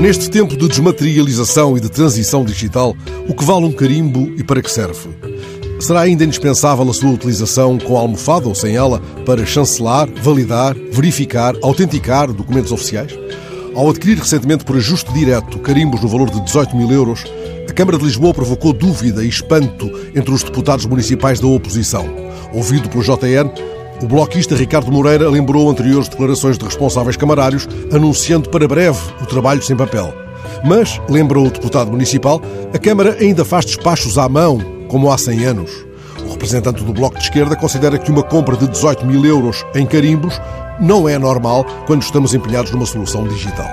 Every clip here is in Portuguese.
Neste tempo de desmaterialização e de transição digital, o que vale um carimbo e para que serve? Será ainda indispensável a sua utilização com a almofada ou sem ela para chancelar, validar, verificar, autenticar documentos oficiais? Ao adquirir recentemente por ajuste direto carimbos no valor de 18 mil euros, a Câmara de Lisboa provocou dúvida e espanto entre os deputados municipais da oposição. Ouvido pelo JN, o bloquista Ricardo Moreira lembrou anteriores declarações de responsáveis camarários, anunciando para breve o trabalho sem papel. Mas, lembrou o deputado municipal, a Câmara ainda faz despachos à mão, como há 100 anos. O representante do Bloco de Esquerda considera que uma compra de 18 mil euros em carimbos não é normal quando estamos empenhados numa solução digital.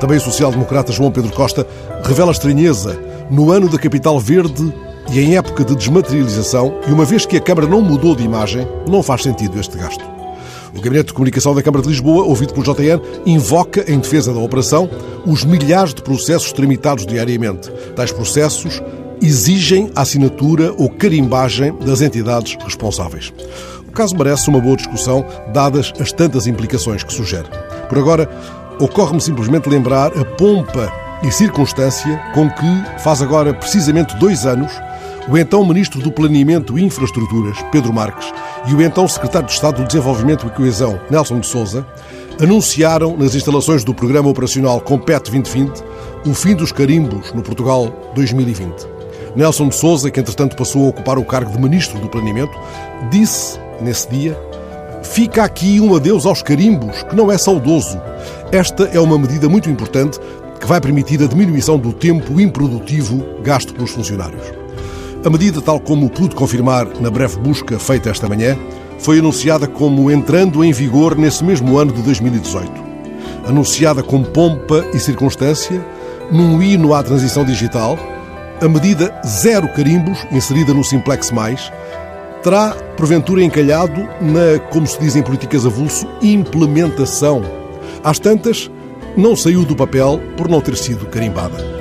Também o social-democrata João Pedro Costa revela estranheza no ano da capital verde e em época de desmaterialização, e uma vez que a Câmara não mudou de imagem, não faz sentido este gasto. O Gabinete de Comunicação da Câmara de Lisboa, ouvido pelo JN, invoca, em defesa da operação, os milhares de processos tramitados diariamente. Tais processos exigem a assinatura ou carimbagem das entidades responsáveis. O caso merece uma boa discussão, dadas as tantas implicações que sugere. Por agora, ocorre-me simplesmente lembrar a pompa e circunstância com que, faz agora precisamente dois anos, o então Ministro do Planeamento e Infraestruturas, Pedro Marques, e o então Secretário de Estado do Desenvolvimento e Coesão, Nelson de Souza, anunciaram nas instalações do Programa Operacional Compete 2020 o fim dos carimbos no Portugal 2020. Nelson de Souza, que entretanto passou a ocupar o cargo de Ministro do Planeamento, disse nesse dia: Fica aqui um adeus aos carimbos, que não é saudoso. Esta é uma medida muito importante que vai permitir a diminuição do tempo improdutivo gasto pelos funcionários. A medida, tal como pude confirmar na breve busca feita esta manhã, foi anunciada como entrando em vigor nesse mesmo ano de 2018. Anunciada com pompa e circunstância, num hino à transição digital, a medida Zero Carimbos, inserida no Simplex Mais, terá, porventura, encalhado na, como se diz em políticas avulso, implementação. Às tantas, não saiu do papel por não ter sido carimbada.